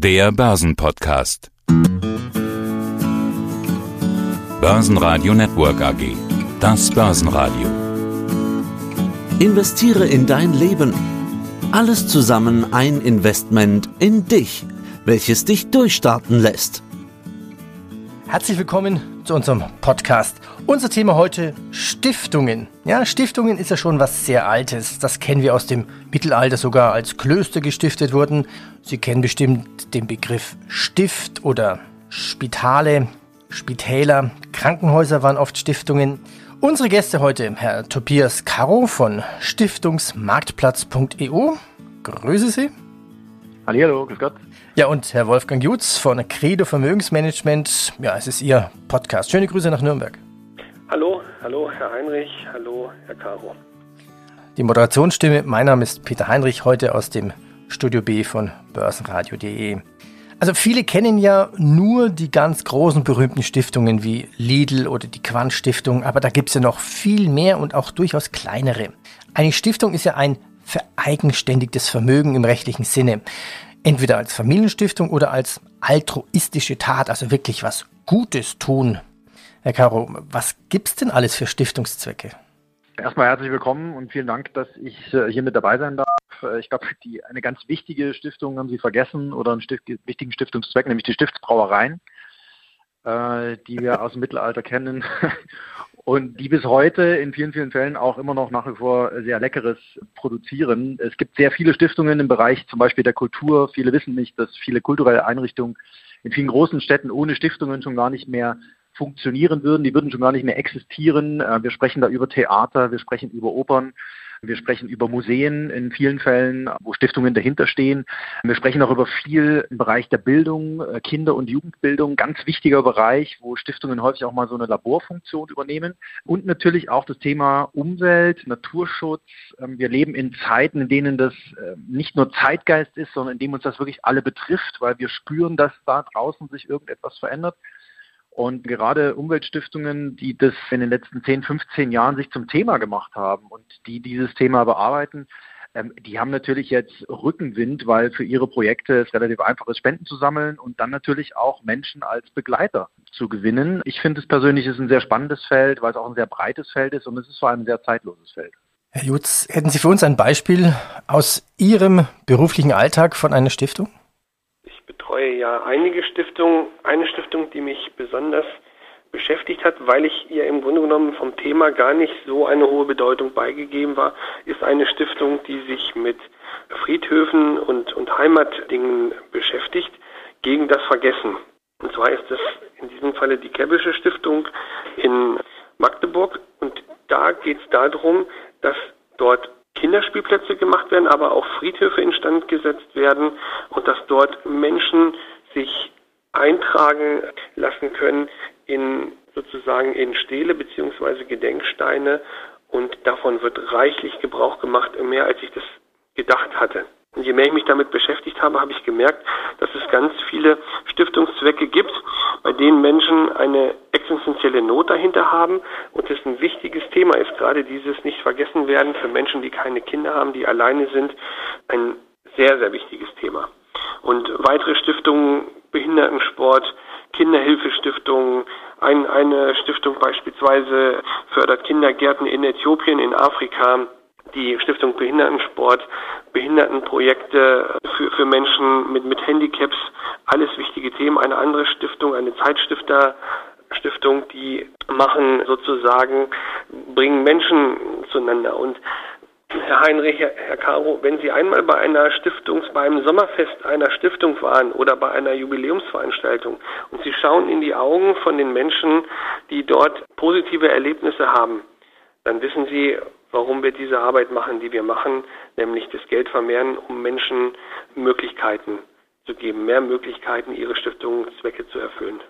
Der Börsenpodcast. Börsenradio Network AG. Das Börsenradio. Investiere in dein Leben. Alles zusammen ein Investment in dich, welches dich durchstarten lässt. Herzlich willkommen zu unserem Podcast. Unser Thema heute Stiftungen. Ja, Stiftungen ist ja schon was sehr Altes. Das kennen wir aus dem Mittelalter sogar als Klöster gestiftet wurden. Sie kennen bestimmt den Begriff Stift oder Spitale, Spitäler, Krankenhäuser waren oft Stiftungen. Unsere Gäste heute, Herr Tobias Caro von Stiftungsmarktplatz.eu. Grüße Sie. Hallo, grüß Gott. Ja, und Herr Wolfgang Jutz von Credo Vermögensmanagement. Ja, es ist Ihr Podcast. Schöne Grüße nach Nürnberg. Hallo, hallo Herr Heinrich, hallo Herr Caro. Die Moderationsstimme, mein Name ist Peter Heinrich, heute aus dem Studio B von börsenradio.de. Also viele kennen ja nur die ganz großen berühmten Stiftungen wie Lidl oder die Quant Stiftung, aber da gibt es ja noch viel mehr und auch durchaus kleinere. Eine Stiftung ist ja ein vereigenständigtes Vermögen im rechtlichen Sinne entweder als Familienstiftung oder als altruistische Tat, also wirklich was Gutes tun. Herr Caro, was gibt's denn alles für Stiftungszwecke? Erstmal herzlich willkommen und vielen Dank, dass ich äh, hier mit dabei sein darf. Äh, ich glaube, eine ganz wichtige Stiftung haben Sie vergessen oder einen Stift, wichtigen Stiftungszweck, nämlich die Stiftsbrauereien, äh, die wir aus dem Mittelalter kennen und die bis heute in vielen, vielen Fällen auch immer noch nach wie vor sehr Leckeres produzieren. Es gibt sehr viele Stiftungen im Bereich zum Beispiel der Kultur. Viele wissen nicht, dass viele kulturelle Einrichtungen in vielen großen Städten ohne Stiftungen schon gar nicht mehr funktionieren würden. Die würden schon gar nicht mehr existieren. Äh, wir sprechen da über Theater, wir sprechen über Opern. Wir sprechen über Museen in vielen Fällen, wo Stiftungen dahinter stehen. Wir sprechen auch über viel im Bereich der Bildung, äh, Kinder- und Jugendbildung, ganz wichtiger Bereich, wo Stiftungen häufig auch mal so eine Laborfunktion übernehmen. Und natürlich auch das Thema Umwelt, Naturschutz. Ähm, wir leben in Zeiten, in denen das äh, nicht nur Zeitgeist ist, sondern in dem uns das wirklich alle betrifft, weil wir spüren, dass da draußen sich irgendetwas verändert. Und gerade Umweltstiftungen, die das in den letzten 10, 15 Jahren sich zum Thema gemacht haben und die dieses Thema bearbeiten, ähm, die haben natürlich jetzt Rückenwind, weil für ihre Projekte es relativ einfach ist, Spenden zu sammeln und dann natürlich auch Menschen als Begleiter zu gewinnen. Ich finde es persönlich ist ein sehr spannendes Feld, weil es auch ein sehr breites Feld ist und es ist vor allem ein sehr zeitloses Feld. Herr Jutz, hätten Sie für uns ein Beispiel aus Ihrem beruflichen Alltag von einer Stiftung? Betreue ja einige Stiftungen. Eine Stiftung, die mich besonders beschäftigt hat, weil ich ihr im Grunde genommen vom Thema gar nicht so eine hohe Bedeutung beigegeben war, ist eine Stiftung, die sich mit Friedhöfen und, und Heimatdingen beschäftigt, gegen das Vergessen. Und zwar ist das in diesem Falle die Kebbische Stiftung in Magdeburg und da geht es darum, dass dort Kinderspielplätze gemacht werden, aber auch Friedhöfe instand gesetzt werden und dass dort Menschen sich eintragen lassen können in sozusagen in Stele bzw. Gedenksteine und davon wird reichlich Gebrauch gemacht, mehr als ich das gedacht hatte. Und je mehr ich mich damit beschäftigt habe, habe ich gemerkt, dass es ganz viele Stiftungszwecke gibt, bei denen Menschen eine existenzielle Not dahinter haben und es ein wichtiges Thema ist, gerade dieses nicht vergessen werden für Menschen, die keine Kinder haben, die alleine sind, ein sehr, sehr wichtiges Thema. Und weitere Stiftungen, Behindertensport, Kinderhilfestiftungen, ein, eine Stiftung beispielsweise fördert Kindergärten in Äthiopien, in Afrika, die Stiftung Behindertensport, Behindertenprojekte für, für Menschen mit, mit Handicaps, alles wichtige Themen. Eine andere Stiftung, eine Zeitstifter Stiftung, die machen sozusagen, bringen Menschen zueinander. Und Herr Heinrich, Herr Caro, wenn Sie einmal bei einer Stiftung, bei einem Sommerfest einer Stiftung waren oder bei einer Jubiläumsveranstaltung und Sie schauen in die Augen von den Menschen, die dort positive Erlebnisse haben, dann wissen Sie, warum wir diese Arbeit machen, die wir machen, nämlich das Geld vermehren, um Menschen Möglichkeiten zu geben, mehr Möglichkeiten, ihre Stiftungszwecke zu erfüllen.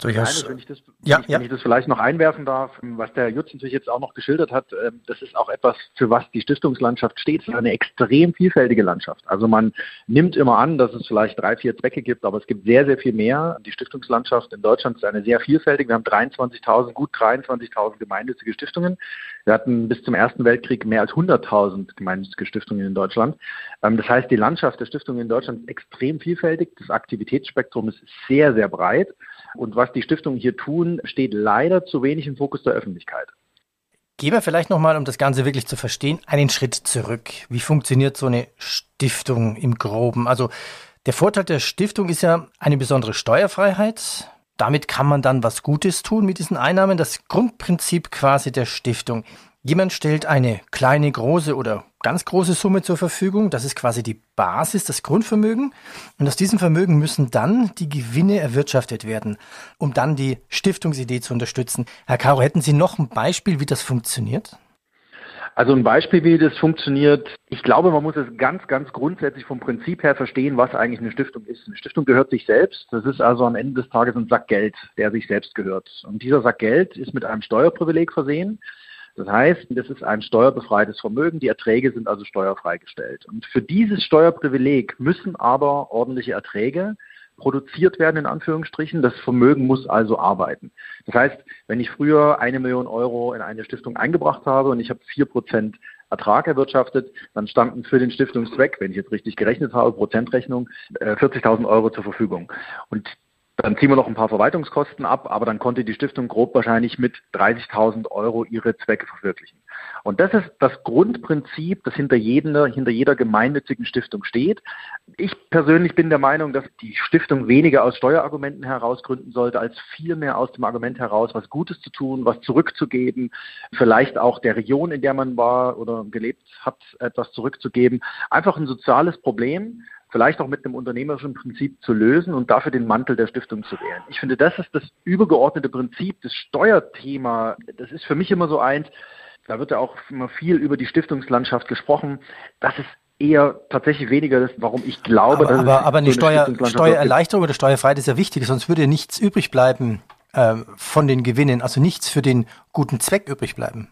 Durchaus. Eines, wenn ich das, ja, wenn ja. ich das vielleicht noch einwerfen darf, was der Jutz natürlich jetzt auch noch geschildert hat, ähm, das ist auch etwas, für was die Stiftungslandschaft steht. Es ist eine extrem vielfältige Landschaft. Also man nimmt immer an, dass es vielleicht drei, vier Zwecke gibt, aber es gibt sehr, sehr viel mehr. Die Stiftungslandschaft in Deutschland ist eine sehr vielfältige. Wir haben 23.000, gut 23.000 gemeinnützige Stiftungen. Wir hatten bis zum Ersten Weltkrieg mehr als 100.000 gemeinnützige Stiftungen in Deutschland. Ähm, das heißt, die Landschaft der Stiftungen in Deutschland ist extrem vielfältig. Das Aktivitätsspektrum ist sehr, sehr breit. Und was die Stiftungen hier tun, steht leider zu wenig im Fokus der Öffentlichkeit. Gehen wir vielleicht nochmal, um das Ganze wirklich zu verstehen, einen Schritt zurück. Wie funktioniert so eine Stiftung im Groben? Also der Vorteil der Stiftung ist ja eine besondere Steuerfreiheit. Damit kann man dann was Gutes tun mit diesen Einnahmen. Das Grundprinzip quasi der Stiftung. Jemand stellt eine kleine, große oder ganz große Summe zur Verfügung. Das ist quasi die Basis, das Grundvermögen. Und aus diesem Vermögen müssen dann die Gewinne erwirtschaftet werden, um dann die Stiftungsidee zu unterstützen. Herr Caro, hätten Sie noch ein Beispiel, wie das funktioniert? Also ein Beispiel, wie das funktioniert. Ich glaube, man muss es ganz, ganz grundsätzlich vom Prinzip her verstehen, was eigentlich eine Stiftung ist. Eine Stiftung gehört sich selbst. Das ist also am Ende des Tages ein Sack Geld, der sich selbst gehört. Und dieser Sack Geld ist mit einem Steuerprivileg versehen. Das heißt, das ist ein steuerbefreites Vermögen. Die Erträge sind also steuerfrei gestellt. Und für dieses Steuerprivileg müssen aber ordentliche Erträge produziert werden, in Anführungsstrichen. Das Vermögen muss also arbeiten. Das heißt, wenn ich früher eine Million Euro in eine Stiftung eingebracht habe und ich habe vier Prozent Ertrag erwirtschaftet, dann standen für den Stiftungszweck, wenn ich jetzt richtig gerechnet habe, Prozentrechnung, 40.000 äh, Euro zur Verfügung. Und dann ziehen wir noch ein paar Verwaltungskosten ab, aber dann konnte die Stiftung grob wahrscheinlich mit 30.000 Euro ihre Zwecke verwirklichen. Und das ist das Grundprinzip, das hinter jeder, hinter jeder gemeinnützigen Stiftung steht. Ich persönlich bin der Meinung, dass die Stiftung weniger aus Steuerargumenten heraus gründen sollte, als vielmehr aus dem Argument heraus, was Gutes zu tun, was zurückzugeben, vielleicht auch der Region, in der man war oder gelebt hat, etwas zurückzugeben. Einfach ein soziales Problem, vielleicht auch mit einem unternehmerischen Prinzip zu lösen und dafür den Mantel der Stiftung zu wählen. Ich finde, das ist das übergeordnete Prinzip, das Steuerthema. Das ist für mich immer so eins, da wird ja auch immer viel über die Stiftungslandschaft gesprochen. Das ist eher tatsächlich weniger das, warum ich glaube, aber, dass aber, aber eine, so eine Steuer, Steuererleichterung oder Steuerfreiheit ist ja wichtig, sonst würde nichts übrig bleiben äh, von den Gewinnen, also nichts für den guten Zweck übrig bleiben.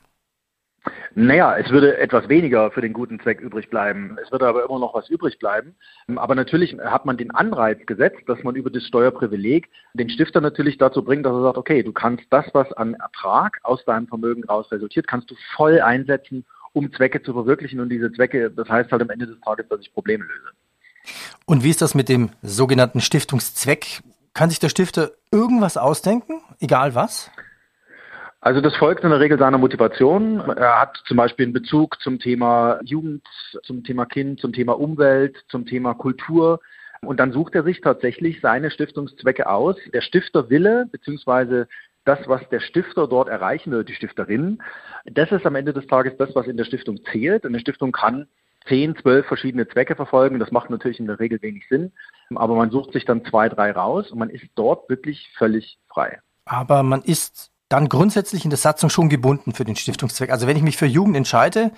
Naja, es würde etwas weniger für den guten Zweck übrig bleiben. Es würde aber immer noch was übrig bleiben. Aber natürlich hat man den Anreiz gesetzt, dass man über das Steuerprivileg den Stifter natürlich dazu bringt, dass er sagt, okay, du kannst das, was an Ertrag aus deinem Vermögen raus resultiert, kannst du voll einsetzen, um Zwecke zu verwirklichen. Und diese Zwecke, das heißt halt am Ende des Tages, dass ich Probleme löse. Und wie ist das mit dem sogenannten Stiftungszweck? Kann sich der Stifter irgendwas ausdenken, egal was? Also das folgt in der Regel seiner Motivation. Er hat zum Beispiel einen Bezug zum Thema Jugend, zum Thema Kind, zum Thema Umwelt, zum Thema Kultur. Und dann sucht er sich tatsächlich seine Stiftungszwecke aus. Der Stifterwille, beziehungsweise das, was der Stifter dort erreichen will, die Stifterin, das ist am Ende des Tages das, was in der Stiftung zählt. Eine Stiftung kann zehn, zwölf verschiedene Zwecke verfolgen. Das macht natürlich in der Regel wenig Sinn. Aber man sucht sich dann zwei, drei raus und man ist dort wirklich völlig frei. Aber man ist dann grundsätzlich in der Satzung schon gebunden für den Stiftungszweck. Also wenn ich mich für Jugend entscheide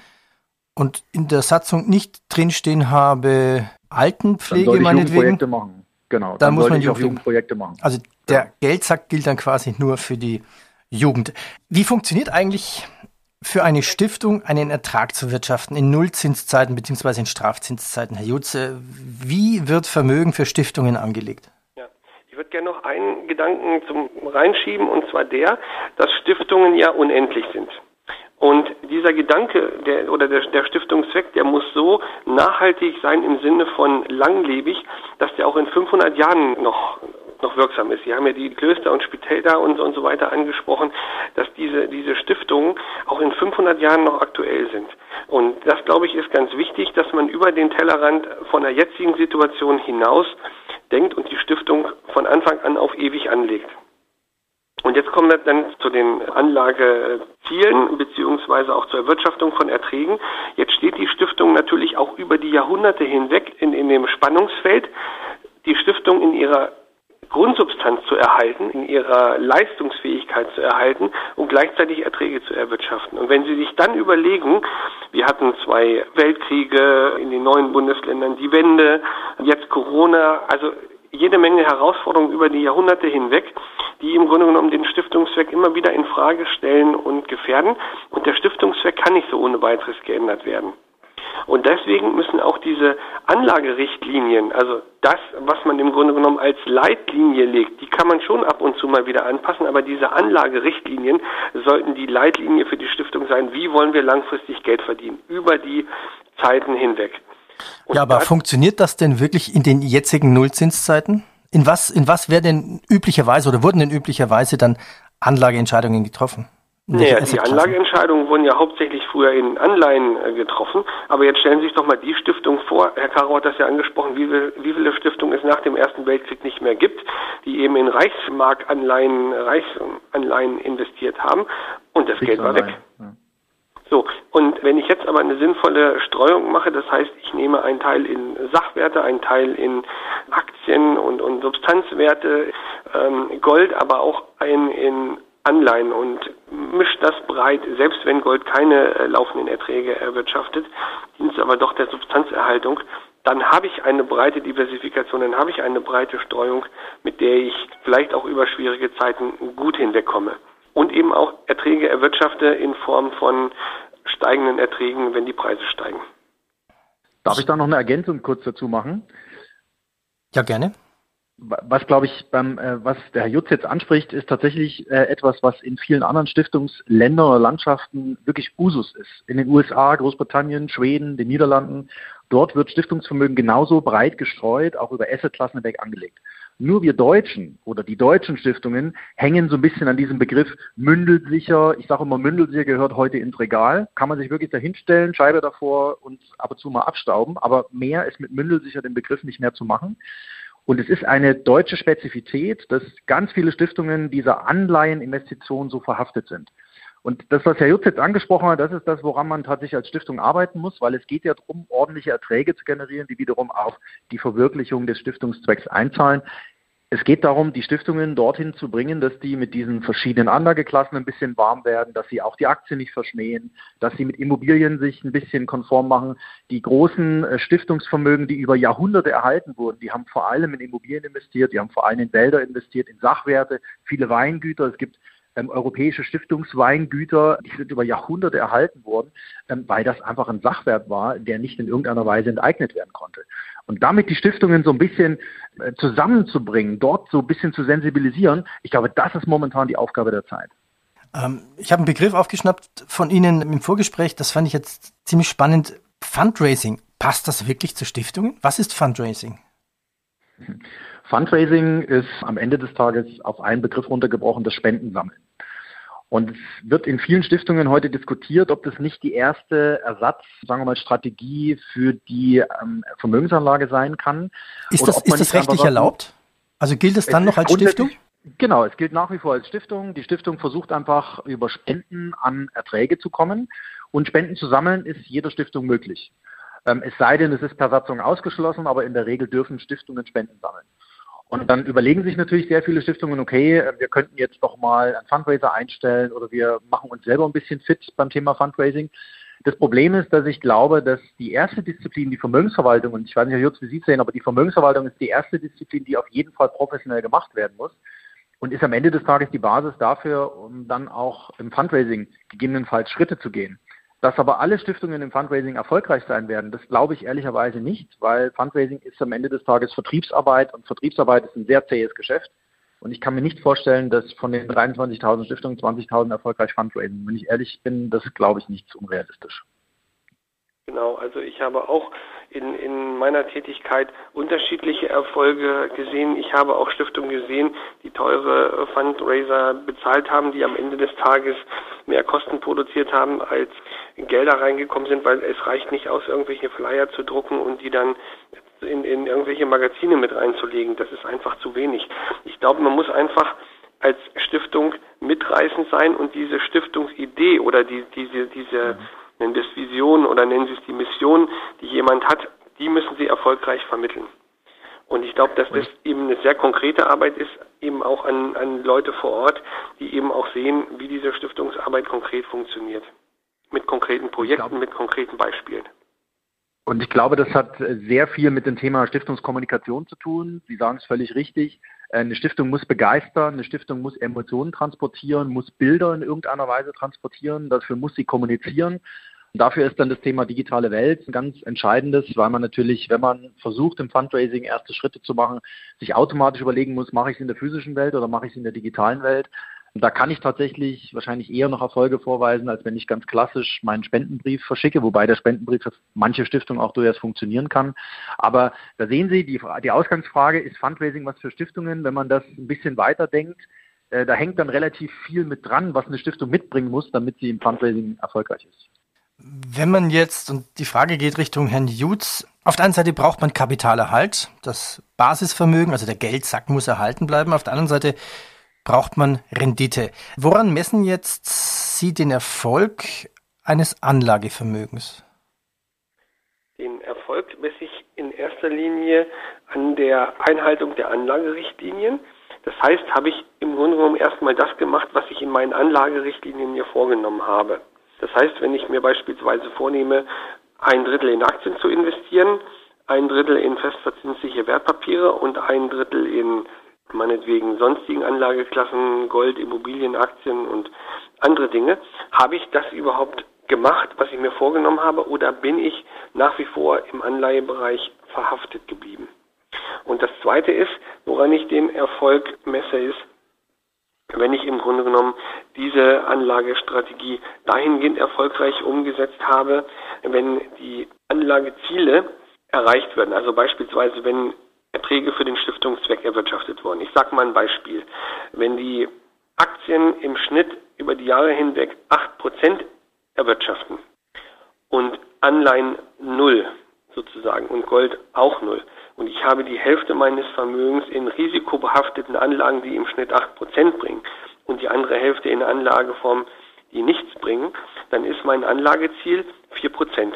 und in der Satzung nicht drinstehen habe, Altenpflege dann meinetwegen, machen. Genau, dann, dann muss man Jugend Jugendprojekte machen. Also der ja. Geldsack gilt dann quasi nur für die Jugend. Wie funktioniert eigentlich für eine Stiftung einen Ertrag zu wirtschaften in Nullzinszeiten bzw. in Strafzinszeiten, Herr Jutze? Wie wird Vermögen für Stiftungen angelegt? Ich würde gerne noch einen Gedanken zum reinschieben, und zwar der, dass Stiftungen ja unendlich sind. Und dieser Gedanke der, oder der, der Stiftungszweck, der muss so nachhaltig sein im Sinne von langlebig, dass der auch in 500 Jahren noch noch wirksam ist. Sie haben ja die Klöster und Spitäler und, und so weiter angesprochen, dass diese, diese Stiftungen auch in 500 Jahren noch aktuell sind. Und das, glaube ich, ist ganz wichtig, dass man über den Tellerrand von der jetzigen Situation hinaus denkt und die Stiftung von Anfang an auf ewig anlegt. Und jetzt kommen wir dann zu den Anlagezielen beziehungsweise auch zur Erwirtschaftung von Erträgen. Jetzt steht die Stiftung natürlich auch über die Jahrhunderte hinweg in, in dem Spannungsfeld. Die Stiftung in ihrer Grundsubstanz zu erhalten, in ihrer Leistungsfähigkeit zu erhalten und gleichzeitig Erträge zu erwirtschaften. Und wenn Sie sich dann überlegen, wir hatten zwei Weltkriege in den neuen Bundesländern, die Wende, jetzt Corona, also jede Menge Herausforderungen über die Jahrhunderte hinweg, die im Grunde genommen den Stiftungszweck immer wieder in Frage stellen und gefährden. Und der Stiftungszweck kann nicht so ohne weiteres geändert werden. Und deswegen müssen auch diese Anlagerichtlinien, also das, was man im Grunde genommen als Leitlinie legt, die kann man schon ab und zu mal wieder anpassen, aber diese Anlagerichtlinien sollten die Leitlinie für die Stiftung sein, wie wollen wir langfristig Geld verdienen, über die Zeiten hinweg. Und ja, aber funktioniert das denn wirklich in den jetzigen Nullzinszeiten? In was, in was werden denn üblicherweise oder wurden denn üblicherweise dann Anlageentscheidungen getroffen? Naja, die Anlageentscheidungen wurden ja hauptsächlich früher in Anleihen äh, getroffen. Aber jetzt stellen Sie sich doch mal die Stiftung vor. Herr Caro hat das ja angesprochen, wie, viel, wie viele Stiftungen es nach dem Ersten Weltkrieg nicht mehr gibt, die eben in Reichsmarkanleihen, Reichsanleihen investiert haben. Und das Geld war weg. So, und wenn ich jetzt aber eine sinnvolle Streuung mache, das heißt, ich nehme einen Teil in Sachwerte, einen Teil in Aktien und, und Substanzwerte, ähm, Gold, aber auch ein in Anleihen und mischt das breit, selbst wenn Gold keine äh, laufenden Erträge erwirtschaftet, dient es aber doch der Substanzerhaltung, dann habe ich eine breite Diversifikation, dann habe ich eine breite Streuung, mit der ich vielleicht auch über schwierige Zeiten gut hinwegkomme. Und eben auch Erträge erwirtschafte in Form von steigenden Erträgen, wenn die Preise steigen. Darf ich da noch eine Ergänzung kurz dazu machen? Ja, gerne was glaube ich beim äh, was der Herr Jutz jetzt anspricht, ist tatsächlich äh, etwas, was in vielen anderen Stiftungsländern oder Landschaften wirklich Usus ist. In den USA, Großbritannien, Schweden, den Niederlanden, dort wird Stiftungsvermögen genauso breit gestreut, auch über Assetklassen hinweg angelegt. Nur wir Deutschen oder die deutschen Stiftungen hängen so ein bisschen an diesem Begriff mündelsicher. Ich sage immer, mündelsicher gehört heute ins Regal. Kann man sich wirklich dahinstellen, Scheibe davor und ab und zu mal abstauben. Aber mehr ist mit mündelsicher den Begriff nicht mehr zu machen. Und es ist eine deutsche Spezifität, dass ganz viele Stiftungen dieser Anleiheninvestitionen so verhaftet sind. Und das, was Herr Jutz jetzt angesprochen hat, das ist das, woran man tatsächlich als Stiftung arbeiten muss, weil es geht ja darum, ordentliche Erträge zu generieren, die wiederum auf die Verwirklichung des Stiftungszwecks einzahlen. Es geht darum, die Stiftungen dorthin zu bringen, dass die mit diesen verschiedenen Anlageklassen ein bisschen warm werden, dass sie auch die Aktien nicht verschmähen, dass sie mit Immobilien sich ein bisschen konform machen. Die großen äh, Stiftungsvermögen, die über Jahrhunderte erhalten wurden, die haben vor allem in Immobilien investiert, die haben vor allem in Wälder investiert, in Sachwerte, viele Weingüter. Es gibt ähm, europäische Stiftungsweingüter, die sind über Jahrhunderte erhalten worden, ähm, weil das einfach ein Sachwert war, der nicht in irgendeiner Weise enteignet werden konnte. Und damit die Stiftungen so ein bisschen äh, zusammenzubringen, dort so ein bisschen zu sensibilisieren, ich glaube, das ist momentan die Aufgabe der Zeit. Ähm, ich habe einen Begriff aufgeschnappt von Ihnen im Vorgespräch, das fand ich jetzt ziemlich spannend. Fundraising, passt das wirklich zu Stiftungen? Was ist Fundraising? Fundraising ist am Ende des Tages auf einen Begriff runtergebrochen, das Spendensammeln. Und es wird in vielen Stiftungen heute diskutiert, ob das nicht die erste Ersatz, sagen wir mal, Strategie für die ähm, Vermögensanlage sein kann. Ist das, ist das rechtlich erlaubt? Also gilt es dann noch als Stiftung? Genau, es gilt nach wie vor als Stiftung. Die Stiftung versucht einfach über Spenden an Erträge zu kommen. Und Spenden zu sammeln ist jeder Stiftung möglich. Ähm, es sei denn, es ist per Satzung ausgeschlossen, aber in der Regel dürfen Stiftungen Spenden sammeln. Und dann überlegen sich natürlich sehr viele Stiftungen, okay, wir könnten jetzt doch mal einen Fundraiser einstellen oder wir machen uns selber ein bisschen fit beim Thema Fundraising. Das Problem ist, dass ich glaube, dass die erste Disziplin, die Vermögensverwaltung, und ich weiß nicht, Herr Jutz, wie Sie es sehen, aber die Vermögensverwaltung ist die erste Disziplin, die auf jeden Fall professionell gemacht werden muss und ist am Ende des Tages die Basis dafür, um dann auch im Fundraising gegebenenfalls Schritte zu gehen. Dass aber alle Stiftungen im Fundraising erfolgreich sein werden, das glaube ich ehrlicherweise nicht, weil Fundraising ist am Ende des Tages Vertriebsarbeit und Vertriebsarbeit ist ein sehr zähes Geschäft. Und ich kann mir nicht vorstellen, dass von den 23.000 Stiftungen 20.000 erfolgreich Fundraising. Wenn ich ehrlich bin, das glaube ich nicht unrealistisch. Genau, also ich habe auch in, in meiner Tätigkeit unterschiedliche Erfolge gesehen. Ich habe auch Stiftungen gesehen, die teure Fundraiser bezahlt haben, die am Ende des Tages mehr Kosten produziert haben, als Gelder reingekommen sind, weil es reicht nicht aus, irgendwelche Flyer zu drucken und die dann in, in irgendwelche Magazine mit reinzulegen. Das ist einfach zu wenig. Ich glaube, man muss einfach als Stiftung mitreißend sein und diese Stiftungsidee oder die, diese, diese, mhm nennen Sie es Vision oder nennen Sie es die Mission, die jemand hat, die müssen Sie erfolgreich vermitteln. Und ich glaube, dass das eben eine sehr konkrete Arbeit ist, eben auch an, an Leute vor Ort, die eben auch sehen, wie diese Stiftungsarbeit konkret funktioniert. Mit konkreten Projekten, mit konkreten Beispielen. Und ich glaube, das hat sehr viel mit dem Thema Stiftungskommunikation zu tun. Sie sagen es völlig richtig. Eine Stiftung muss begeistern, eine Stiftung muss Emotionen transportieren, muss Bilder in irgendeiner Weise transportieren, dafür muss sie kommunizieren. Und dafür ist dann das Thema digitale Welt ein ganz entscheidendes, weil man natürlich, wenn man versucht, im Fundraising erste Schritte zu machen, sich automatisch überlegen muss, mache ich es in der physischen Welt oder mache ich es in der digitalen Welt. Und da kann ich tatsächlich wahrscheinlich eher noch Erfolge vorweisen, als wenn ich ganz klassisch meinen Spendenbrief verschicke, wobei der Spendenbrief für manche Stiftungen auch durchaus funktionieren kann. Aber da sehen Sie, die, die Ausgangsfrage, ist Fundraising was für Stiftungen? Wenn man das ein bisschen weiterdenkt, äh, da hängt dann relativ viel mit dran, was eine Stiftung mitbringen muss, damit sie im Fundraising erfolgreich ist. Wenn man jetzt, und die Frage geht Richtung Herrn Jutz, auf der einen Seite braucht man Kapitalerhalt, das Basisvermögen, also der Geldsack muss erhalten bleiben. Auf der anderen Seite braucht man Rendite. Woran messen jetzt Sie den Erfolg eines Anlagevermögens? Den Erfolg messe ich in erster Linie an der Einhaltung der Anlagerichtlinien. Das heißt, habe ich im Grunde genommen erstmal das gemacht, was ich in meinen Anlagerichtlinien mir vorgenommen habe. Das heißt, wenn ich mir beispielsweise vornehme, ein Drittel in Aktien zu investieren, ein Drittel in festverzinsliche Wertpapiere und ein Drittel in meinetwegen sonstigen Anlageklassen, Gold, Immobilien, Aktien und andere Dinge. Habe ich das überhaupt gemacht, was ich mir vorgenommen habe, oder bin ich nach wie vor im Anleihebereich verhaftet geblieben? Und das Zweite ist, woran ich den Erfolg messe, ist, wenn ich im Grunde genommen diese Anlagestrategie dahingehend erfolgreich umgesetzt habe, wenn die Anlageziele erreicht werden. Also beispielsweise, wenn Erträge für den Stiftungszweck erwirtschaftet wurden. Ich sage mal ein Beispiel. Wenn die Aktien im Schnitt über die Jahre hinweg 8% erwirtschaften und Anleihen null sozusagen und Gold auch null und ich habe die Hälfte meines Vermögens in risikobehafteten Anlagen, die im Schnitt 8% bringen und die andere Hälfte in Anlageformen, die nichts bringen, dann ist mein Anlageziel 4%.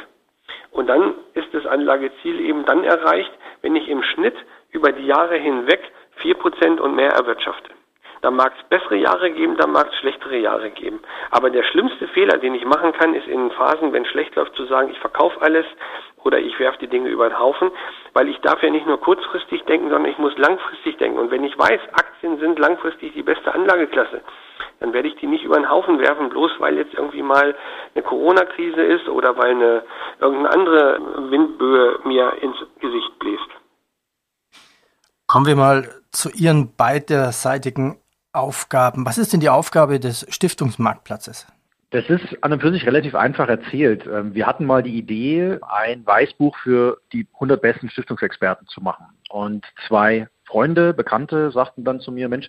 Und dann ist das Anlageziel eben dann erreicht, wenn ich im Schnitt über die Jahre hinweg 4% und mehr erwirtschafte. Da mag es bessere Jahre geben, da mag es schlechtere Jahre geben. Aber der schlimmste Fehler, den ich machen kann, ist in Phasen, wenn es schlecht läuft, zu sagen, ich verkaufe alles oder ich werfe die Dinge über den Haufen, weil ich darf ja nicht nur kurzfristig denken, sondern ich muss langfristig denken. Und wenn ich weiß, Aktien sind langfristig die beste Anlageklasse, dann werde ich die nicht über den Haufen werfen, bloß weil jetzt irgendwie mal eine Corona-Krise ist oder weil eine irgendeine andere Windböe mir ins Gesicht bläst. Kommen wir mal zu Ihren beiderseitigen Aufgaben. Was ist denn die Aufgabe des Stiftungsmarktplatzes? Das ist an und für sich relativ einfach erzählt. Ähm, wir hatten mal die Idee, ein Weißbuch für die 100 besten Stiftungsexperten zu machen. Und zwei Freunde, Bekannte sagten dann zu mir, Mensch,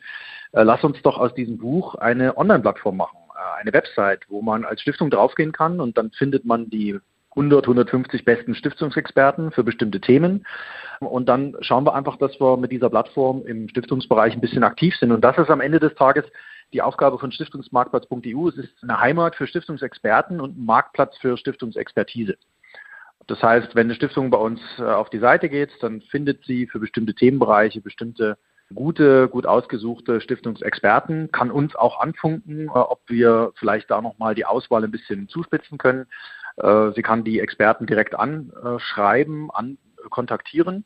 äh, lass uns doch aus diesem Buch eine Online-Plattform machen, äh, eine Website, wo man als Stiftung draufgehen kann und dann findet man die 100, 150 besten Stiftungsexperten für bestimmte Themen. Und dann schauen wir einfach, dass wir mit dieser Plattform im Stiftungsbereich ein bisschen aktiv sind. Und das ist am Ende des Tages die Aufgabe von Stiftungsmarktplatz.eu. Es ist eine Heimat für Stiftungsexperten und ein Marktplatz für Stiftungsexpertise. Das heißt, wenn eine Stiftung bei uns äh, auf die Seite geht, dann findet sie für bestimmte Themenbereiche bestimmte gute, gut ausgesuchte Stiftungsexperten, kann uns auch anfunken, äh, ob wir vielleicht da nochmal die Auswahl ein bisschen zuspitzen können. Äh, sie kann die Experten direkt anschreiben, an, kontaktieren.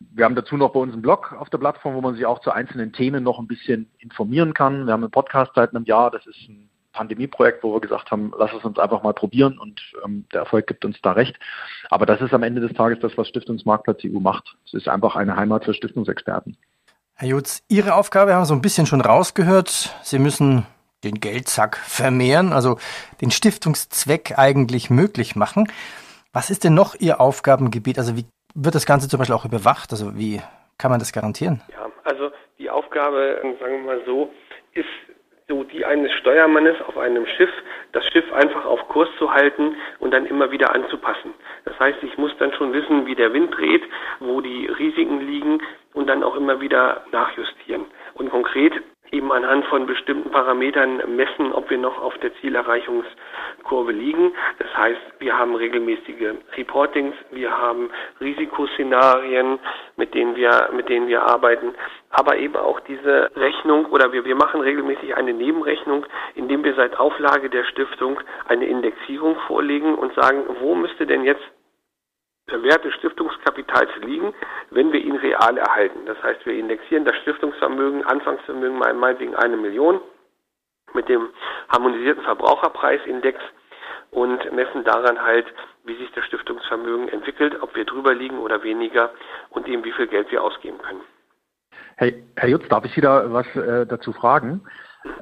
Wir haben dazu noch bei uns einen Blog auf der Plattform, wo man sich auch zu einzelnen Themen noch ein bisschen informieren kann. Wir haben einen Podcast seit einem Jahr, das ist ein Pandemieprojekt, wo wir gesagt haben, lass es uns einfach mal probieren und ähm, der Erfolg gibt uns da recht. Aber das ist am Ende des Tages das, was Stiftungsmarktplatz EU macht. Es ist einfach eine Heimat für Stiftungsexperten. Herr Jutz, Ihre Aufgabe haben wir so ein bisschen schon rausgehört. Sie müssen den Geldsack vermehren, also den Stiftungszweck eigentlich möglich machen. Was ist denn noch Ihr Aufgabengebiet? Also wie wird das Ganze zum Beispiel auch überwacht? Also wie kann man das garantieren? Ja, also die Aufgabe, sagen wir mal so, ist so die eines Steuermannes auf einem Schiff, das Schiff einfach auf Kurs zu halten und dann immer wieder anzupassen. Das heißt, ich muss dann schon wissen, wie der Wind dreht, wo die Risiken liegen und dann auch immer wieder nachjustieren. Und konkret eben anhand von bestimmten Parametern messen, ob wir noch auf der Zielerreichungskurve liegen. Das heißt, wir haben regelmäßige Reportings, wir haben Risikoszenarien, mit denen wir, mit denen wir arbeiten, aber eben auch diese Rechnung oder wir, wir machen regelmäßig eine Nebenrechnung, indem wir seit Auflage der Stiftung eine Indexierung vorlegen und sagen, wo müsste denn jetzt Wert des Stiftungskapitals liegen, wenn wir ihn real erhalten. Das heißt, wir indexieren das Stiftungsvermögen, Anfangsvermögen meinetwegen eine Million mit dem harmonisierten Verbraucherpreisindex und messen daran halt, wie sich das Stiftungsvermögen entwickelt, ob wir drüber liegen oder weniger und eben wie viel Geld wir ausgeben können. Hey, Herr Jutz, darf ich wieder was äh, dazu fragen?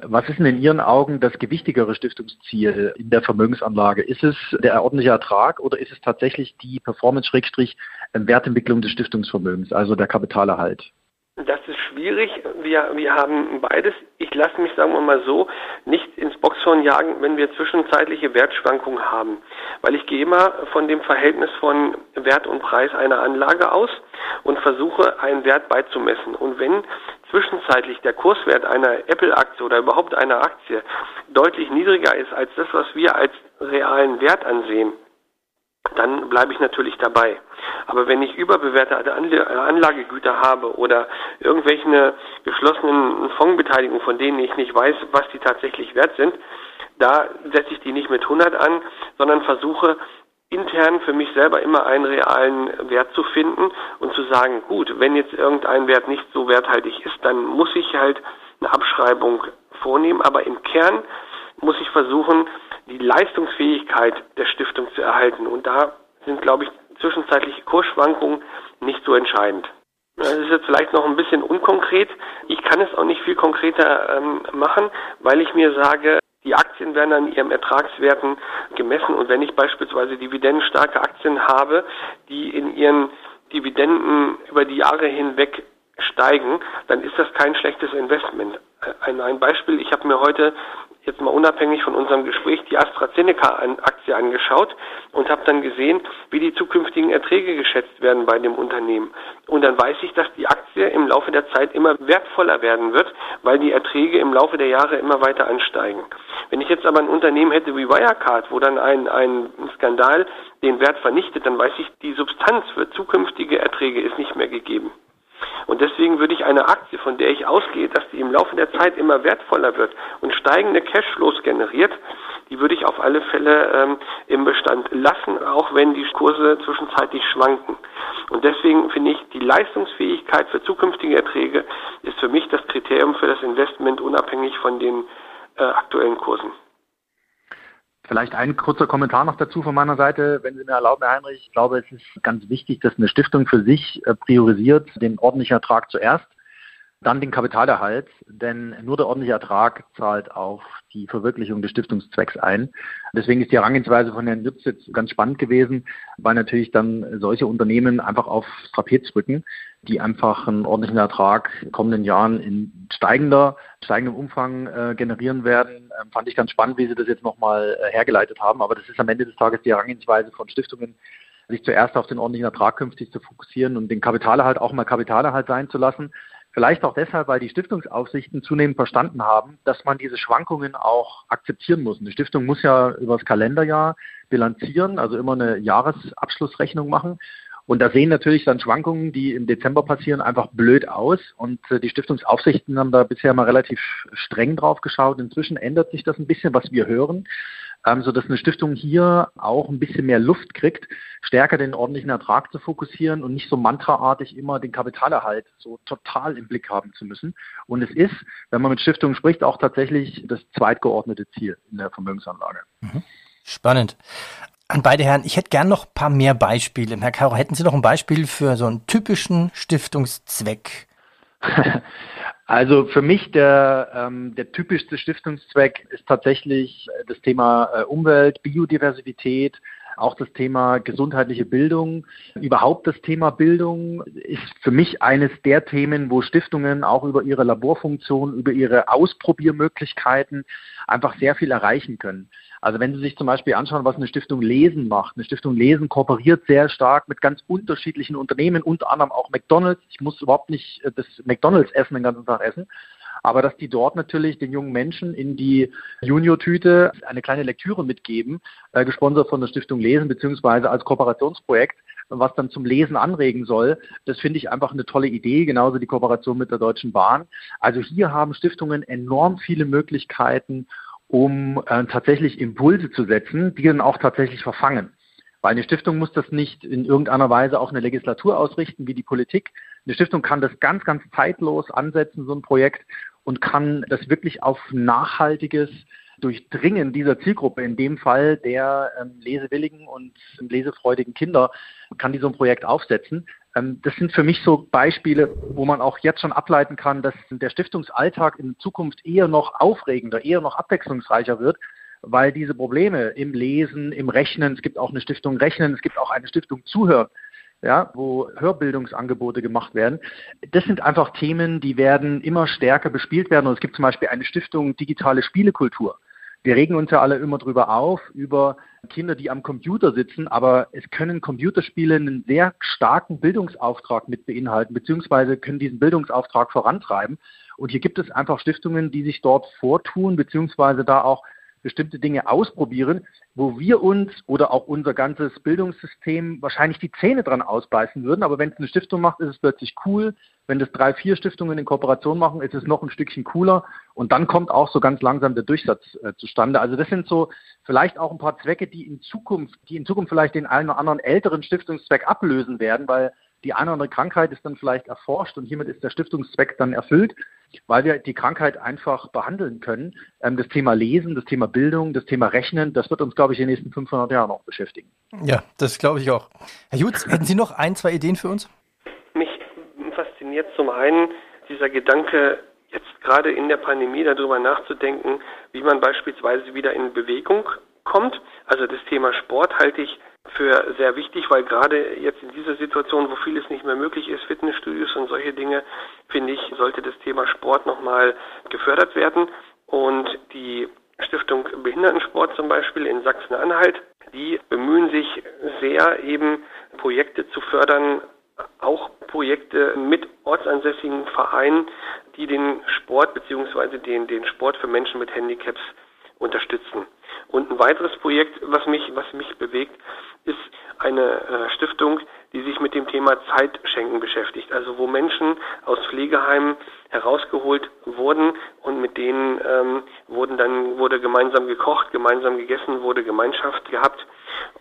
Was ist denn in Ihren Augen das gewichtigere Stiftungsziel in der Vermögensanlage? Ist es der ordentliche Ertrag oder ist es tatsächlich die Performance-Wertentwicklung des Stiftungsvermögens, also der Kapitalerhalt? Das ist schwierig. Wir, wir haben beides. Ich lasse mich, sagen wir mal so, nicht ins Boxhorn jagen, wenn wir zwischenzeitliche Wertschwankungen haben. Weil ich gehe immer von dem Verhältnis von Wert und Preis einer Anlage aus und versuche, einen Wert beizumessen. Und wenn zwischenzeitlich der Kurswert einer Apple-Aktie oder überhaupt einer Aktie deutlich niedriger ist als das, was wir als realen Wert ansehen, dann bleibe ich natürlich dabei. Aber wenn ich überbewertete Anlagegüter habe oder irgendwelche geschlossenen Fondsbeteiligungen, von denen ich nicht weiß, was die tatsächlich wert sind, da setze ich die nicht mit 100 an, sondern versuche intern für mich selber immer einen realen Wert zu finden und zu sagen, gut, wenn jetzt irgendein Wert nicht so werthaltig ist, dann muss ich halt eine Abschreibung vornehmen, aber im Kern muss ich versuchen, die Leistungsfähigkeit der Stiftung zu erhalten. Und da sind, glaube ich, zwischenzeitliche Kursschwankungen nicht so entscheidend. Das ist jetzt vielleicht noch ein bisschen unkonkret. Ich kann es auch nicht viel konkreter ähm, machen, weil ich mir sage, die Aktien werden an ihrem Ertragswerten gemessen und wenn ich beispielsweise dividendenstarke Aktien habe, die in ihren Dividenden über die Jahre hinweg steigen, dann ist das kein schlechtes Investment. Ein, ein Beispiel, ich habe mir heute jetzt mal unabhängig von unserem Gespräch die AstraZeneca-Aktie angeschaut und habe dann gesehen, wie die zukünftigen Erträge geschätzt werden bei dem Unternehmen. Und dann weiß ich, dass die Aktie im Laufe der Zeit immer wertvoller werden wird, weil die Erträge im Laufe der Jahre immer weiter ansteigen. Wenn ich jetzt aber ein Unternehmen hätte wie Wirecard, wo dann ein, ein Skandal den Wert vernichtet, dann weiß ich, die Substanz für zukünftige Erträge ist nicht mehr gegeben. Und deswegen würde ich eine Aktie, von der ich ausgehe, dass die im Laufe der Zeit immer wertvoller wird und steigende Cashflows generiert, die würde ich auf alle Fälle ähm, im Bestand lassen, auch wenn die Kurse zwischenzeitlich schwanken. Und deswegen finde ich, die Leistungsfähigkeit für zukünftige Erträge ist für mich das Kriterium für das Investment unabhängig von den äh, aktuellen Kursen. Vielleicht ein kurzer Kommentar noch dazu von meiner Seite, wenn Sie mir erlauben, Herr Heinrich. Ich glaube, es ist ganz wichtig, dass eine Stiftung für sich äh, priorisiert den ordentlichen Ertrag zuerst, dann den Kapitalerhalt, denn nur der ordentliche Ertrag zahlt auf die Verwirklichung des Stiftungszwecks ein. Deswegen ist die Herangehensweise von Herrn Lütz jetzt ganz spannend gewesen, weil natürlich dann solche Unternehmen einfach aufs Trapez rücken, die einfach einen ordentlichen Ertrag in kommenden Jahren in steigender, steigendem Umfang äh, generieren werden. Ähm, fand ich ganz spannend, wie Sie das jetzt nochmal äh, hergeleitet haben. Aber das ist am Ende des Tages die Herangehensweise von Stiftungen, sich zuerst auf den ordentlichen Ertrag künftig zu fokussieren und den Kapitalerhalt auch mal Kapitalerhalt sein zu lassen. Vielleicht auch deshalb, weil die Stiftungsaufsichten zunehmend verstanden haben, dass man diese Schwankungen auch akzeptieren muss. Eine Stiftung muss ja über das Kalenderjahr bilanzieren, also immer eine Jahresabschlussrechnung machen. Und da sehen natürlich dann Schwankungen, die im Dezember passieren, einfach blöd aus. Und äh, die Stiftungsaufsichten haben da bisher mal relativ streng drauf geschaut. Inzwischen ändert sich das ein bisschen, was wir hören, ähm, sodass eine Stiftung hier auch ein bisschen mehr Luft kriegt, stärker den ordentlichen Ertrag zu fokussieren und nicht so mantraartig immer den Kapitalerhalt so total im Blick haben zu müssen. Und es ist, wenn man mit Stiftungen spricht, auch tatsächlich das zweitgeordnete Ziel in der Vermögensanlage. Mhm. Spannend an beide Herren, ich hätte gern noch ein paar mehr Beispiele. Herr Caro, hätten Sie noch ein Beispiel für so einen typischen Stiftungszweck? Also für mich der, ähm, der typischste Stiftungszweck ist tatsächlich das Thema äh, Umwelt, Biodiversität, auch das Thema gesundheitliche Bildung. Überhaupt das Thema Bildung ist für mich eines der Themen, wo Stiftungen auch über ihre Laborfunktion, über ihre Ausprobiermöglichkeiten einfach sehr viel erreichen können. Also wenn Sie sich zum Beispiel anschauen, was eine Stiftung Lesen macht. Eine Stiftung Lesen kooperiert sehr stark mit ganz unterschiedlichen Unternehmen, unter anderem auch McDonalds. Ich muss überhaupt nicht äh, das McDonalds essen den ganzen Tag essen. Aber dass die dort natürlich den jungen Menschen in die Junior-Tüte eine kleine Lektüre mitgeben, äh, gesponsert von der Stiftung Lesen, beziehungsweise als Kooperationsprojekt, was dann zum Lesen anregen soll. Das finde ich einfach eine tolle Idee, genauso die Kooperation mit der Deutschen Bahn. Also hier haben Stiftungen enorm viele Möglichkeiten, um äh, tatsächlich Impulse zu setzen, die dann auch tatsächlich verfangen. Weil eine Stiftung muss das nicht in irgendeiner Weise auf eine Legislatur ausrichten wie die Politik. Eine Stiftung kann das ganz, ganz zeitlos ansetzen, so ein Projekt, und kann das wirklich auf nachhaltiges Durchdringen dieser Zielgruppe, in dem Fall der ähm, lesewilligen und lesefreudigen Kinder, kann die so ein Projekt aufsetzen. Ähm, das sind für mich so Beispiele, wo man auch jetzt schon ableiten kann, dass der Stiftungsalltag in Zukunft eher noch aufregender, eher noch abwechslungsreicher wird, weil diese Probleme im Lesen, im Rechnen, es gibt auch eine Stiftung Rechnen, es gibt auch eine Stiftung Zuhören, ja, wo Hörbildungsangebote gemacht werden. Das sind einfach Themen, die werden immer stärker bespielt werden. Und es gibt zum Beispiel eine Stiftung Digitale Spielekultur. Wir regen uns ja alle immer drüber auf, über Kinder, die am Computer sitzen, aber es können Computerspiele einen sehr starken Bildungsauftrag mit beinhalten, beziehungsweise können diesen Bildungsauftrag vorantreiben. Und hier gibt es einfach Stiftungen, die sich dort vortun, beziehungsweise da auch bestimmte Dinge ausprobieren, wo wir uns oder auch unser ganzes Bildungssystem wahrscheinlich die Zähne dran ausbeißen würden. Aber wenn es eine Stiftung macht, ist es plötzlich cool. Wenn das drei, vier Stiftungen in Kooperation machen, ist es noch ein Stückchen cooler. Und dann kommt auch so ganz langsam der Durchsatz äh, zustande. Also das sind so vielleicht auch ein paar Zwecke, die in Zukunft, die in Zukunft vielleicht den einen oder anderen älteren Stiftungszweck ablösen werden, weil die eine oder andere Krankheit ist dann vielleicht erforscht und hiermit ist der Stiftungszweck dann erfüllt weil wir die Krankheit einfach behandeln können. Ähm, das Thema Lesen, das Thema Bildung, das Thema Rechnen, das wird uns, glaube ich, in den nächsten 500 Jahren noch beschäftigen. Ja, das glaube ich auch. Herr Jutz, hätten Sie noch ein, zwei Ideen für uns? Mich fasziniert zum einen dieser Gedanke, jetzt gerade in der Pandemie darüber nachzudenken, wie man beispielsweise wieder in Bewegung kommt. Also das Thema Sport halte ich für sehr wichtig, weil gerade jetzt in dieser Situation, wo vieles nicht mehr möglich ist, Fitnessstudios und solche Dinge, finde ich, sollte das Thema Sport nochmal gefördert werden. Und die Stiftung Behindertensport zum Beispiel in Sachsen-Anhalt, die bemühen sich sehr, eben Projekte zu fördern, auch Projekte mit ortsansässigen Vereinen, die den Sport bzw. Den, den Sport für Menschen mit Handicaps unterstützen. Und ein weiteres Projekt, was mich, was mich bewegt, ist eine äh, Stiftung, die sich mit dem Thema Zeitschenken beschäftigt. Also wo Menschen aus Pflegeheimen herausgeholt wurden und mit denen ähm, wurden dann wurde gemeinsam gekocht, gemeinsam gegessen, wurde Gemeinschaft gehabt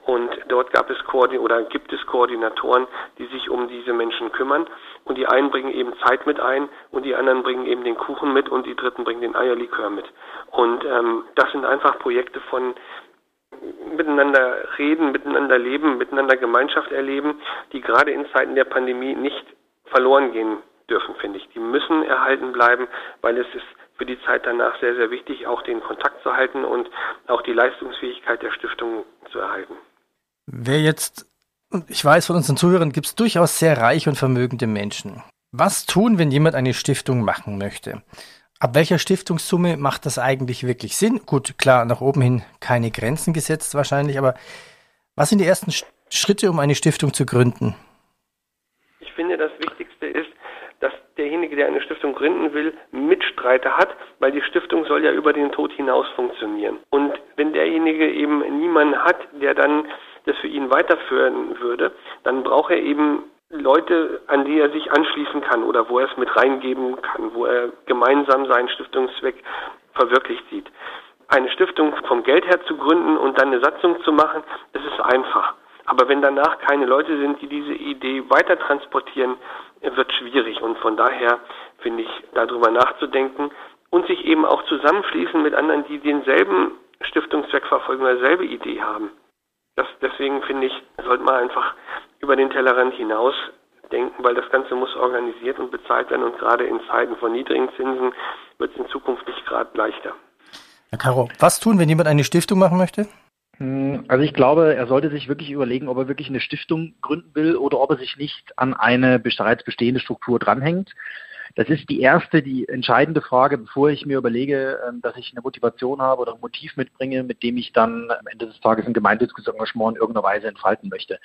und dort gab es Koordin oder gibt es Koordinatoren, die sich um diese Menschen kümmern und die einen bringen eben Zeit mit ein und die anderen bringen eben den Kuchen mit und die dritten bringen den Eierlikör mit. Und ähm, das sind einfach Projekte von miteinander reden, miteinander leben, miteinander Gemeinschaft erleben, die gerade in Zeiten der Pandemie nicht verloren gehen dürfen, finde ich. Die müssen erhalten bleiben, weil es ist für die Zeit danach sehr, sehr wichtig, auch den Kontakt zu halten und auch die Leistungsfähigkeit der Stiftung zu erhalten. Wer jetzt, ich weiß von unseren Zuhörern, gibt es durchaus sehr reich und vermögende Menschen. Was tun, wenn jemand eine Stiftung machen möchte? Ab welcher Stiftungssumme macht das eigentlich wirklich Sinn? Gut, klar, nach oben hin keine Grenzen gesetzt wahrscheinlich, aber was sind die ersten Schritte, um eine Stiftung zu gründen? Ich finde, das Wichtigste ist, dass derjenige, der eine Stiftung gründen will, Mitstreiter hat, weil die Stiftung soll ja über den Tod hinaus funktionieren. Und wenn derjenige eben niemanden hat, der dann das für ihn weiterführen würde, dann braucht er eben Leute, an die er sich anschließen kann oder wo er es mit reingeben kann, wo er gemeinsam seinen Stiftungszweck verwirklicht sieht. Eine Stiftung vom Geld her zu gründen und dann eine Satzung zu machen, das ist einfach. Aber wenn danach keine Leute sind, die diese Idee weiter transportieren, wird schwierig. Und von daher finde ich, darüber nachzudenken und sich eben auch zusammenschließen mit anderen, die denselben Stiftungszweck verfolgen oder dieselbe Idee haben. Das, deswegen finde ich, sollte man einfach über den Tellerrand hinaus denken, weil das Ganze muss organisiert und bezahlt werden und gerade in Zeiten von niedrigen Zinsen wird es in Zukunft nicht gerade leichter. Herr Caro, was tun, wenn jemand eine Stiftung machen möchte? Hm, also ich glaube, er sollte sich wirklich überlegen, ob er wirklich eine Stiftung gründen will oder ob er sich nicht an eine bereits bestehende Struktur dranhängt. Das ist die erste, die entscheidende Frage, bevor ich mir überlege, ähm, dass ich eine Motivation habe oder ein Motiv mitbringe, mit dem ich dann am Ende des Tages ein gemeinnütziges Engagement in irgendeiner Weise entfalten möchte.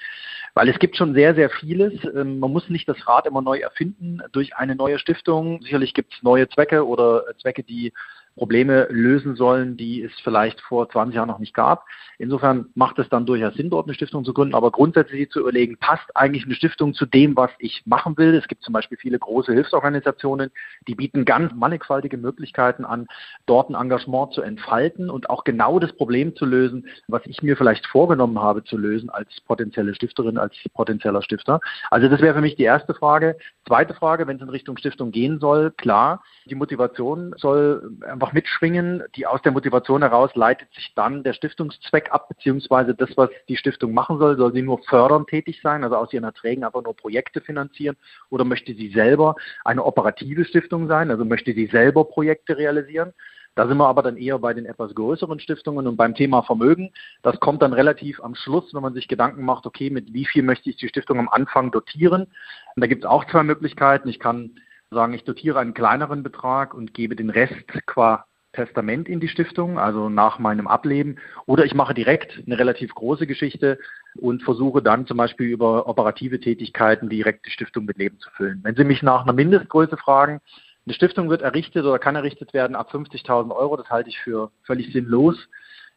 Weil es gibt schon sehr, sehr vieles. Ähm, man muss nicht das Rad immer neu erfinden durch eine neue Stiftung. Sicherlich gibt es neue Zwecke oder Zwecke, die Probleme lösen sollen, die es vielleicht vor 20 Jahren noch nicht gab. Insofern macht es dann durchaus Sinn, dort eine Stiftung zu gründen, aber grundsätzlich zu überlegen, passt eigentlich eine Stiftung zu dem, was ich machen will. Es gibt zum Beispiel viele große Hilfsorganisationen, die bieten ganz mannigfaltige Möglichkeiten an, dort ein Engagement zu entfalten und auch genau das Problem zu lösen, was ich mir vielleicht vorgenommen habe zu lösen als potenzielle Stifterin, als potenzieller Stifter. Also das wäre für mich die erste Frage. Zweite Frage, wenn es in Richtung Stiftung gehen soll, klar, die Motivation soll einfach mitschwingen. Die aus der Motivation heraus leitet sich dann der Stiftungszweck ab, beziehungsweise das, was die Stiftung machen soll, soll sie nur fördern tätig sein, also aus ihren Erträgen einfach nur Projekte finanzieren oder möchte sie selber eine operative Stiftung sein, also möchte sie selber Projekte realisieren. Da sind wir aber dann eher bei den etwas größeren Stiftungen und beim Thema Vermögen. Das kommt dann relativ am Schluss, wenn man sich Gedanken macht, okay, mit wie viel möchte ich die Stiftung am Anfang dotieren. Und da gibt es auch zwei Möglichkeiten. Ich kann sagen, ich dotiere einen kleineren Betrag und gebe den Rest qua Testament in die Stiftung, also nach meinem Ableben, oder ich mache direkt eine relativ große Geschichte und versuche dann zum Beispiel über operative Tätigkeiten direkt die Stiftung mit Leben zu füllen. Wenn Sie mich nach einer Mindestgröße fragen, eine Stiftung wird errichtet oder kann errichtet werden ab 50.000 Euro, das halte ich für völlig sinnlos.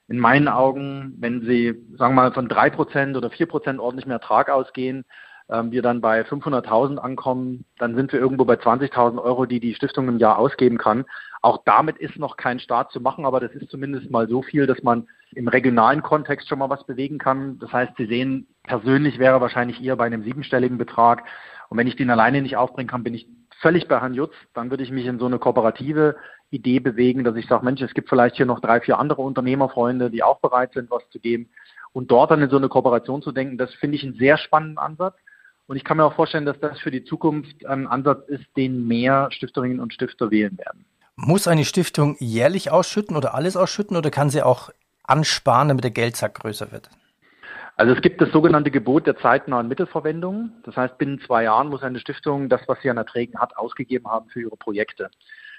In meinen Augen, wenn Sie, sagen wir mal, von 3% oder 4% ordentlich mehr Ertrag ausgehen, wir dann bei 500.000 ankommen, dann sind wir irgendwo bei 20.000 Euro, die die Stiftung im Jahr ausgeben kann. Auch damit ist noch kein Start zu machen, aber das ist zumindest mal so viel, dass man im regionalen Kontext schon mal was bewegen kann. Das heißt, Sie sehen, persönlich wäre wahrscheinlich eher bei einem siebenstelligen Betrag. Und wenn ich den alleine nicht aufbringen kann, bin ich völlig bei Herrn Jutz. Dann würde ich mich in so eine kooperative Idee bewegen, dass ich sage, Mensch, es gibt vielleicht hier noch drei, vier andere Unternehmerfreunde, die auch bereit sind, was zu geben. Und dort dann in so eine Kooperation zu denken, das finde ich einen sehr spannenden Ansatz. Und ich kann mir auch vorstellen, dass das für die Zukunft ein Ansatz ist, den mehr Stifterinnen und Stifter wählen werden. Muss eine Stiftung jährlich ausschütten oder alles ausschütten oder kann sie auch ansparen, damit der Geldsack größer wird? Also es gibt das sogenannte Gebot der zeitnahen Mittelverwendung. Das heißt, binnen zwei Jahren muss eine Stiftung das, was sie an Erträgen hat, ausgegeben haben für ihre Projekte.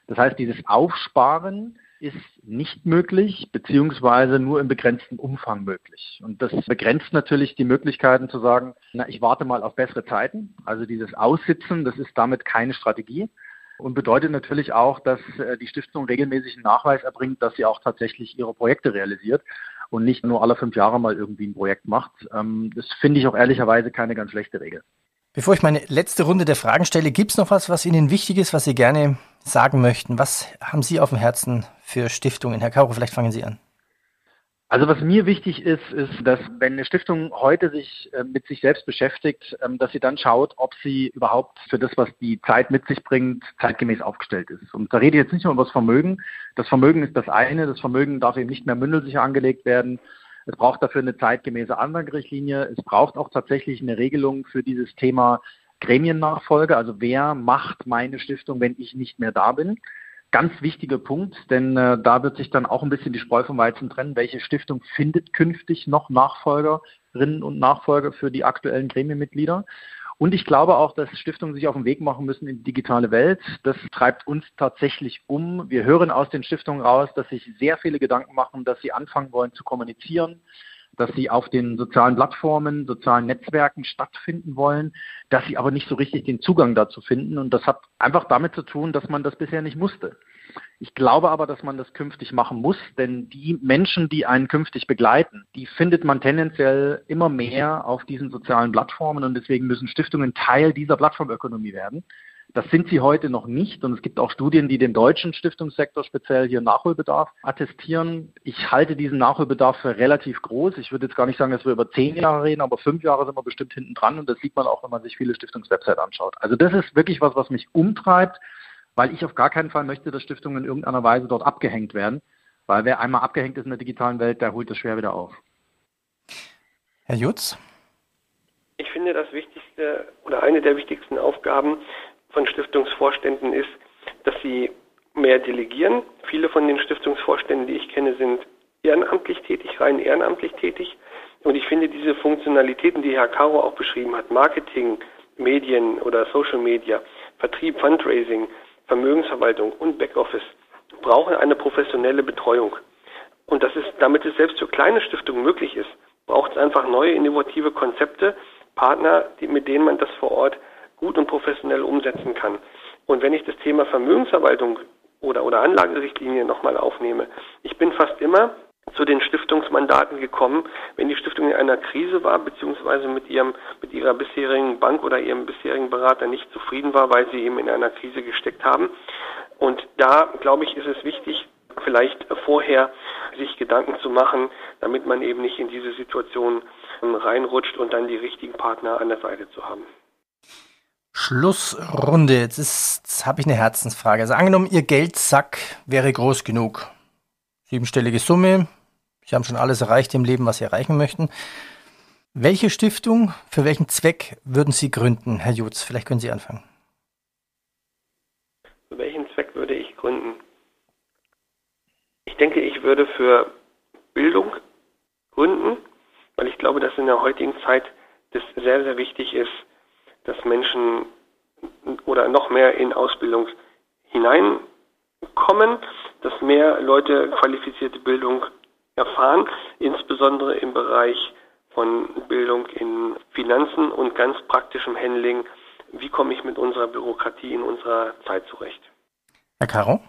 Das heißt, dieses Aufsparen ist nicht möglich, beziehungsweise nur im begrenzten Umfang möglich. Und das begrenzt natürlich die Möglichkeiten zu sagen, na, ich warte mal auf bessere Zeiten. Also dieses Aussitzen, das ist damit keine Strategie und bedeutet natürlich auch, dass äh, die Stiftung regelmäßig einen Nachweis erbringt, dass sie auch tatsächlich ihre Projekte realisiert und nicht nur alle fünf Jahre mal irgendwie ein Projekt macht. Ähm, das finde ich auch ehrlicherweise keine ganz schlechte Regel. Bevor ich meine letzte Runde der Fragen stelle, gibt es noch was, was Ihnen wichtig ist, was Sie gerne sagen möchten? Was haben Sie auf dem Herzen für Stiftungen? Herr Kauro, vielleicht fangen Sie an. Also was mir wichtig ist, ist, dass wenn eine Stiftung heute sich äh, mit sich selbst beschäftigt, ähm, dass sie dann schaut, ob sie überhaupt für das, was die Zeit mit sich bringt, zeitgemäß aufgestellt ist. Und da rede ich jetzt nicht nur über das Vermögen. Das Vermögen ist das eine. Das Vermögen darf eben nicht mehr mündelsicher angelegt werden. Es braucht dafür eine zeitgemäße Anlagerichtlinie. Es braucht auch tatsächlich eine Regelung für dieses Thema Gremiennachfolge. Also wer macht meine Stiftung, wenn ich nicht mehr da bin? ganz wichtiger Punkt, denn äh, da wird sich dann auch ein bisschen die Spreu vom Weizen trennen. Welche Stiftung findet künftig noch Nachfolgerinnen und Nachfolger für die aktuellen Gremienmitglieder? Und ich glaube auch, dass Stiftungen sich auf den Weg machen müssen in die digitale Welt. Das treibt uns tatsächlich um. Wir hören aus den Stiftungen raus, dass sich sehr viele Gedanken machen, dass sie anfangen wollen zu kommunizieren, dass sie auf den sozialen Plattformen, sozialen Netzwerken stattfinden wollen, dass sie aber nicht so richtig den Zugang dazu finden. Und das hat einfach damit zu tun, dass man das bisher nicht musste. Ich glaube aber, dass man das künftig machen muss, denn die Menschen, die einen künftig begleiten, die findet man tendenziell immer mehr auf diesen sozialen Plattformen und deswegen müssen Stiftungen Teil dieser Plattformökonomie werden. Das sind sie heute noch nicht. Und es gibt auch Studien, die dem deutschen Stiftungssektor speziell hier Nachholbedarf attestieren. Ich halte diesen Nachholbedarf für relativ groß. Ich würde jetzt gar nicht sagen, dass wir über zehn Jahre reden, aber fünf Jahre sind wir bestimmt hinten dran. Und das sieht man auch, wenn man sich viele Stiftungswebsites anschaut. Also das ist wirklich was, was mich umtreibt, weil ich auf gar keinen Fall möchte, dass Stiftungen in irgendeiner Weise dort abgehängt werden. Weil wer einmal abgehängt ist in der digitalen Welt, der holt das schwer wieder auf. Herr Jutz? Ich finde, das Wichtigste oder eine der wichtigsten Aufgaben von Stiftungsvorständen ist, dass sie mehr delegieren. Viele von den Stiftungsvorständen, die ich kenne, sind ehrenamtlich tätig, rein ehrenamtlich tätig. Und ich finde diese Funktionalitäten, die Herr Caro auch beschrieben hat, Marketing, Medien oder Social Media, Vertrieb, Fundraising, Vermögensverwaltung und Backoffice, brauchen eine professionelle Betreuung. Und das ist, damit es selbst für kleine Stiftungen möglich ist, braucht es einfach neue innovative Konzepte, Partner, die, mit denen man das vor Ort gut und professionell umsetzen kann. Und wenn ich das Thema Vermögensverwaltung oder, oder Anlagerichtlinie nochmal aufnehme. Ich bin fast immer zu den Stiftungsmandaten gekommen, wenn die Stiftung in einer Krise war, beziehungsweise mit ihrem, mit ihrer bisherigen Bank oder ihrem bisherigen Berater nicht zufrieden war, weil sie eben in einer Krise gesteckt haben. Und da, glaube ich, ist es wichtig, vielleicht vorher sich Gedanken zu machen, damit man eben nicht in diese Situation ähm, reinrutscht und dann die richtigen Partner an der Seite zu haben. Schlussrunde. Jetzt, jetzt habe ich eine Herzensfrage. Also angenommen, Ihr Geldsack wäre groß genug. Siebenstellige Summe. Sie haben schon alles erreicht im Leben, was Sie erreichen möchten. Welche Stiftung, für welchen Zweck würden Sie gründen, Herr Jutz? Vielleicht können Sie anfangen. Für welchen Zweck würde ich gründen? Ich denke, ich würde für Bildung gründen, weil ich glaube, dass in der heutigen Zeit das sehr, sehr wichtig ist, dass Menschen oder noch mehr in Ausbildung hinein kommen, dass mehr Leute qualifizierte Bildung erfahren, insbesondere im Bereich von Bildung in Finanzen und ganz praktischem Handling. Wie komme ich mit unserer Bürokratie in unserer Zeit zurecht? Herr Caro?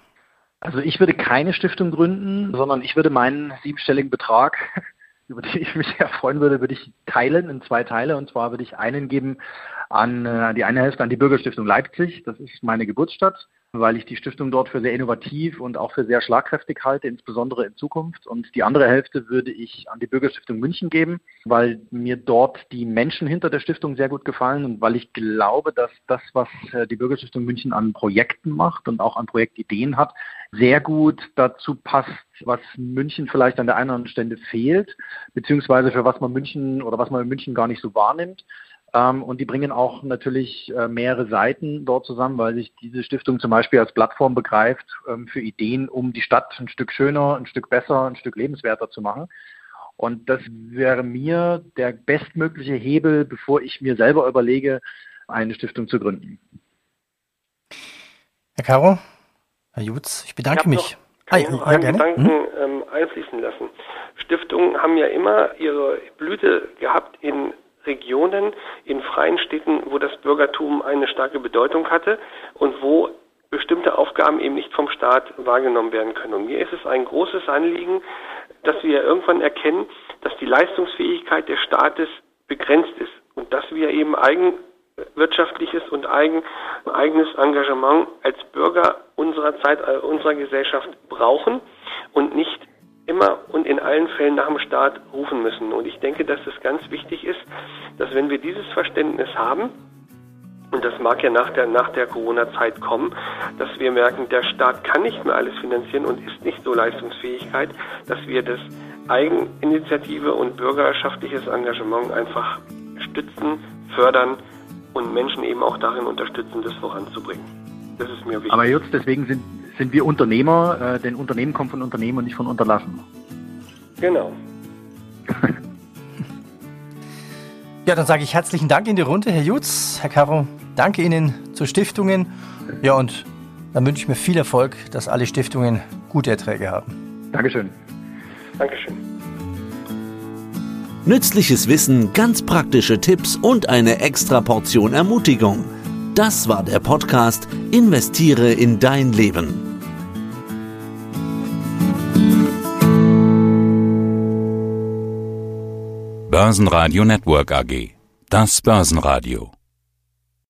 Also ich würde keine Stiftung gründen, sondern ich würde meinen siebenstelligen Betrag, über den ich mich sehr freuen würde, würde ich teilen in zwei Teile. Und zwar würde ich einen geben an äh, die eine Hälfte an die Bürgerstiftung Leipzig. Das ist meine Geburtsstadt weil ich die Stiftung dort für sehr innovativ und auch für sehr schlagkräftig halte, insbesondere in Zukunft. Und die andere Hälfte würde ich an die Bürgerstiftung München geben, weil mir dort die Menschen hinter der Stiftung sehr gut gefallen und weil ich glaube, dass das, was äh, die Bürgerstiftung München an Projekten macht und auch an Projektideen hat, sehr gut dazu passt, was München vielleicht an der einen oder anderen Stelle fehlt, beziehungsweise für was man München oder was man in München gar nicht so wahrnimmt. Ähm, und die bringen auch natürlich äh, mehrere Seiten dort zusammen, weil sich diese Stiftung zum Beispiel als Plattform begreift ähm, für Ideen, um die Stadt ein Stück schöner, ein Stück besser, ein Stück lebenswerter zu machen. Und das wäre mir der bestmögliche Hebel, bevor ich mir selber überlege, eine Stiftung zu gründen. Herr Caro, Herr Jutz, ich bedanke ich mich. Kann ah, ja, einen gerne. Gedanken hm? ähm, einfließen lassen. Stiftungen haben ja immer ihre Blüte gehabt in Regionen, in freien Städten, wo das Bürgertum eine starke Bedeutung hatte und wo bestimmte Aufgaben eben nicht vom Staat wahrgenommen werden können. Und mir ist es ein großes Anliegen, dass wir irgendwann erkennen, dass die Leistungsfähigkeit des Staates begrenzt ist und dass wir eben eigenwirtschaftliches und eigen, eigenes Engagement als Bürger unserer Zeit, äh, unserer Gesellschaft brauchen und nicht immer und in allen Fällen nach dem Staat rufen müssen. Und ich denke, dass es ganz wichtig ist, dass wenn wir dieses Verständnis haben, und das mag ja nach der, nach der Corona-Zeit kommen, dass wir merken, der Staat kann nicht mehr alles finanzieren und ist nicht so leistungsfähigkeit, dass wir das Eigeninitiative und bürgerschaftliches Engagement einfach stützen, fördern und Menschen eben auch darin unterstützen, das voranzubringen. Das ist mir wichtig. Aber jetzt, deswegen sind sind wir Unternehmer, äh, denn Unternehmen kommt von Unternehmen und nicht von Unterlassen. Genau. ja, dann sage ich herzlichen Dank in die Runde, Herr Jutz, Herr Caro. Danke Ihnen zu Stiftungen. Ja, und dann wünsche ich mir viel Erfolg, dass alle Stiftungen gute Erträge haben. Dankeschön. Dankeschön. Nützliches Wissen, ganz praktische Tipps und eine extra Portion Ermutigung. Das war der Podcast Investiere in dein Leben. Börsenradio Network AG. Das Börsenradio.